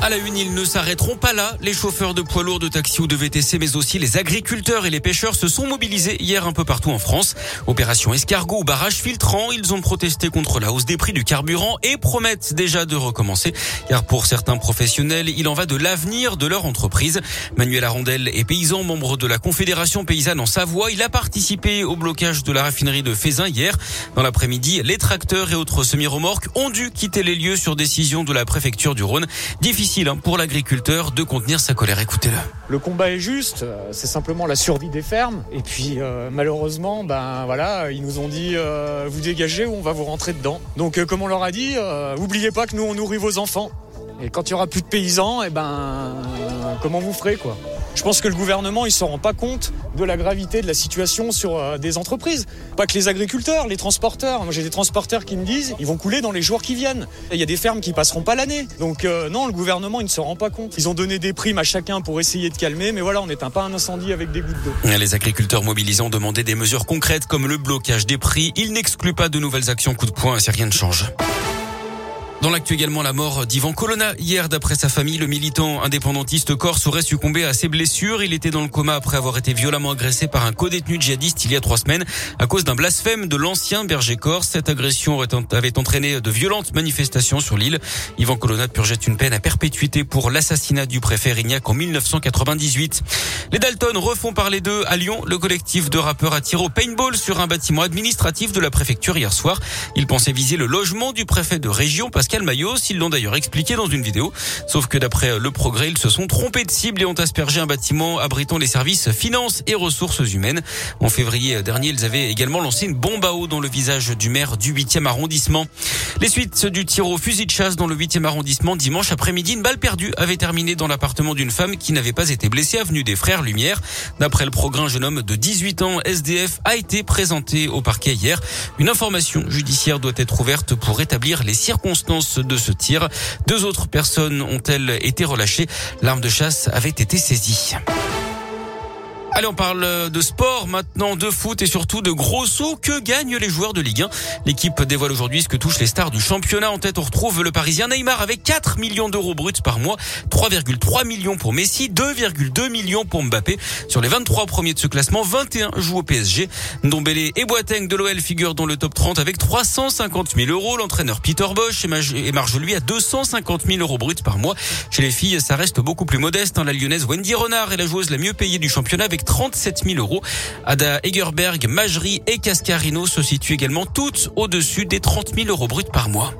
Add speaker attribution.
Speaker 1: À la une, ils ne s'arrêteront pas là. Les chauffeurs de poids lourds, de taxi ou de VTC, mais aussi les agriculteurs et les pêcheurs se sont mobilisés hier un peu partout en France. Opération escargot barrage filtrant, ils ont protesté contre la hausse des prix du carburant et promettent déjà de recommencer. Car pour certains professionnels, il en va de l'avenir de leur entreprise. Manuel Arondel est paysan, membre de la Confédération paysanne en Savoie. Il a participé au blocage de la raffinerie de Fézin hier. Dans l'après-midi, les tracteurs et autres semi-remorques ont dû quitter les lieux sur décision de la préfecture du Rhône. Difficile hein, pour l'agriculteur de contenir sa colère. Écoutez-le.
Speaker 2: Le combat est juste, euh, c'est simplement la survie des fermes. Et puis euh, malheureusement, ben voilà, ils nous ont dit euh, vous dégagez ou on va vous rentrer dedans. Donc comme on leur a dit, n'oubliez pas que nous on nourrit vos enfants. Et quand il y aura plus de paysans, et eh ben comment vous ferez quoi? Je pense que le gouvernement, il se rend pas compte de la gravité de la situation sur euh, des entreprises. Pas que les agriculteurs, les transporteurs. J'ai des transporteurs qui me disent, ils vont couler dans les jours qui viennent. Il y a des fermes qui passeront pas l'année. Donc euh, non, le gouvernement, il ne se rend pas compte. Ils ont donné des primes à chacun pour essayer de calmer, mais voilà, on n'éteint pas un incendie avec des gouttes d'eau.
Speaker 1: Les agriculteurs mobilisants demandaient des mesures concrètes comme le blocage des prix. Ils n'excluent pas de nouvelles actions coup de poing si rien ne change. Dans l'actu également, la mort d'Ivan Colonna. Hier, d'après sa famille, le militant indépendantiste corse aurait succombé à ses blessures. Il était dans le coma après avoir été violemment agressé par un co-détenu djihadiste il y a trois semaines à cause d'un blasphème de l'ancien berger corse. Cette agression avait entraîné de violentes manifestations sur l'île. Ivan Colonna purgeait une peine à perpétuité pour l'assassinat du préfet Rignac en 1998. Les Dalton refont parler d'eux à Lyon. Le collectif de rappeurs a tiré au paintball sur un bâtiment administratif de la préfecture hier soir. Ils pensaient viser le logement du préfet de région parce Pascal. Ils l'ont d'ailleurs expliqué dans une vidéo. Sauf que d'après le progrès, ils se sont trompés de cible et ont aspergé un bâtiment abritant les services finances et ressources humaines. En février dernier, ils avaient également lancé une bombe à eau dans le visage du maire du 8e arrondissement. Les suites du tir au fusil de chasse dans le 8e arrondissement dimanche après-midi, une balle perdue avait terminé dans l'appartement d'une femme qui n'avait pas été blessée avenue des Frères Lumière. D'après le progrès, un jeune homme de 18 ans, SDF, a été présenté au parquet hier. Une information judiciaire doit être ouverte pour établir les circonstances de ce tir. Deux autres personnes ont-elles été relâchées. L'arme de chasse avait été saisie. Allez, on parle de sport maintenant, de foot et surtout de gros sauts que gagnent les joueurs de Ligue 1. L'équipe dévoile aujourd'hui ce que touchent les stars du championnat. En tête, on retrouve le Parisien Neymar avec 4 millions d'euros bruts par mois, 3,3 millions pour Messi, 2,2 millions pour Mbappé. Sur les 23 premiers de ce classement, 21 jouent au PSG. Ndombele et Boateng de l'OL figurent dans le top 30 avec 350 000 euros. L'entraîneur Peter Bosch émarge lui à 250 000 euros bruts par mois. Chez les filles, ça reste beaucoup plus modeste. Hein. La lyonnaise Wendy Renard est la joueuse la mieux payée du championnat avec 37 000 euros. Ada Egerberg, Majerie et Cascarino se situent également toutes au-dessus des 30 000 euros bruts par mois.